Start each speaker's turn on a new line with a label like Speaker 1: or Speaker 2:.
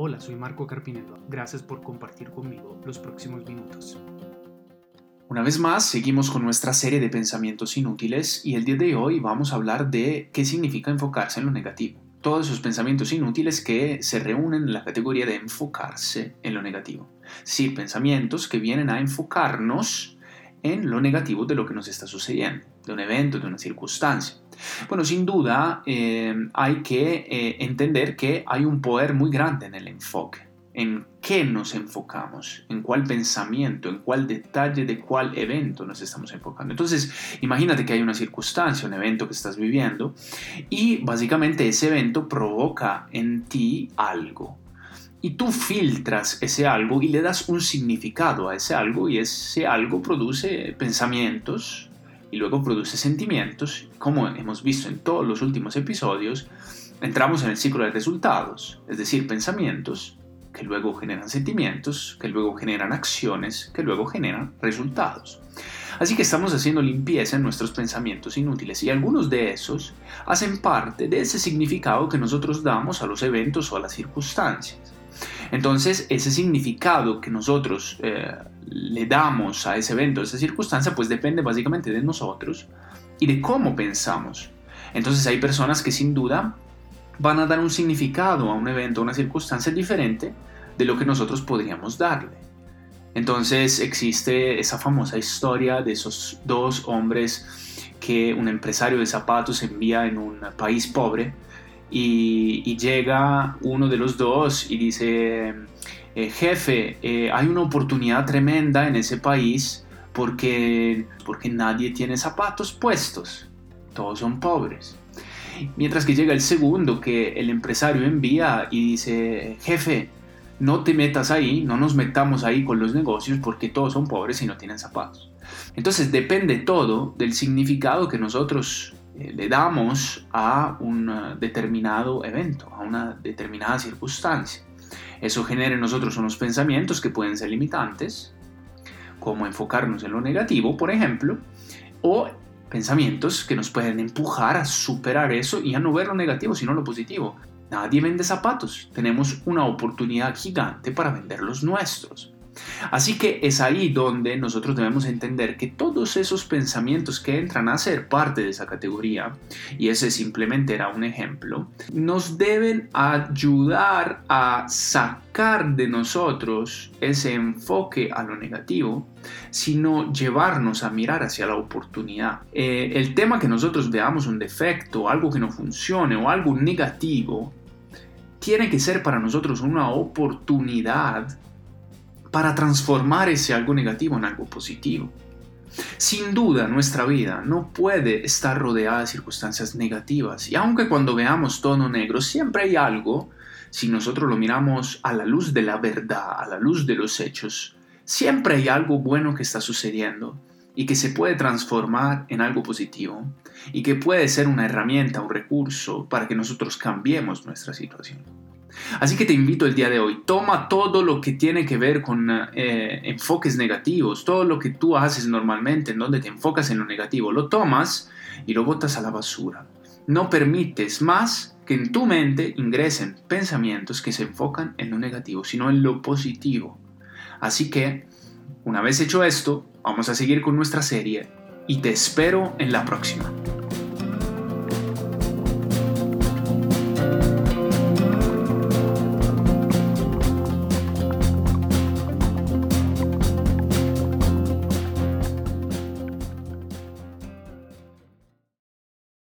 Speaker 1: Hola, soy Marco Carpinedo. Gracias por compartir conmigo los próximos minutos.
Speaker 2: Una vez más, seguimos con nuestra serie de pensamientos inútiles y el día de hoy vamos a hablar de qué significa enfocarse en lo negativo. Todos esos pensamientos inútiles que se reúnen en la categoría de enfocarse en lo negativo. Sí, pensamientos que vienen a enfocarnos en lo negativo de lo que nos está sucediendo, de un evento, de una circunstancia. Bueno, sin duda eh, hay que eh, entender que hay un poder muy grande en el enfoque, en qué nos enfocamos, en cuál pensamiento, en cuál detalle de cuál evento nos estamos enfocando. Entonces, imagínate que hay una circunstancia, un evento que estás viviendo y básicamente ese evento provoca en ti algo y tú filtras ese algo y le das un significado a ese algo y ese algo produce pensamientos y luego produce sentimientos. Como hemos visto en todos los últimos episodios, entramos en el ciclo de resultados, es decir, pensamientos que luego generan sentimientos, que luego generan acciones, que luego generan resultados. Así que estamos haciendo limpieza en nuestros pensamientos inútiles y algunos de esos hacen parte de ese significado que nosotros damos a los eventos o a las circunstancias. Entonces, ese significado que nosotros eh, le damos a ese evento, a esa circunstancia, pues depende básicamente de nosotros y de cómo pensamos. Entonces, hay personas que sin duda van a dar un significado a un evento, a una circunstancia diferente de lo que nosotros podríamos darle. Entonces existe esa famosa historia de esos dos hombres que un empresario de zapatos envía en un país pobre y, llega uno de los dos y dice, eh, jefe, eh, hay una oportunidad tremenda en ese país porque, porque nadie tiene zapatos puestos, todos son pobres. Mientras que llega el segundo que el empresario envía y dice, jefe, no te metas ahí, no nos metamos ahí con los negocios porque todos son pobres y no tienen zapatos. Entonces depende todo del significado que nosotros eh, le damos a un determinado evento, a una determinada circunstancia. Eso genera en nosotros unos pensamientos que pueden ser limitantes, como enfocarnos en lo negativo, por ejemplo, o pensamientos que nos pueden empujar a superar eso y a no ver lo negativo, sino lo positivo. Nadie vende zapatos, tenemos una oportunidad gigante para vender los nuestros. Así que es ahí donde nosotros debemos entender que todos esos pensamientos que entran a ser parte de esa categoría, y ese simplemente era un ejemplo, nos deben ayudar a sacar de nosotros ese enfoque a lo negativo, sino llevarnos a mirar hacia la oportunidad. Eh, el tema que nosotros veamos un defecto, algo que no funcione o algo negativo, tiene que ser para nosotros una oportunidad para transformar ese algo negativo en algo positivo. Sin duda, nuestra vida no puede estar rodeada de circunstancias negativas y aunque cuando veamos tono negro siempre hay algo, si nosotros lo miramos a la luz de la verdad, a la luz de los hechos, siempre hay algo bueno que está sucediendo y que se puede transformar en algo positivo y que puede ser una herramienta, un recurso para que nosotros cambiemos nuestra situación. Así que te invito el día de hoy, toma todo lo que tiene que ver con eh, enfoques negativos, todo lo que tú haces normalmente en donde te enfocas en lo negativo, lo tomas y lo botas a la basura. No permites más que en tu mente ingresen pensamientos que se enfocan en lo negativo, sino en lo positivo. Así que, una vez hecho esto, vamos a seguir con nuestra serie y te espero en la próxima.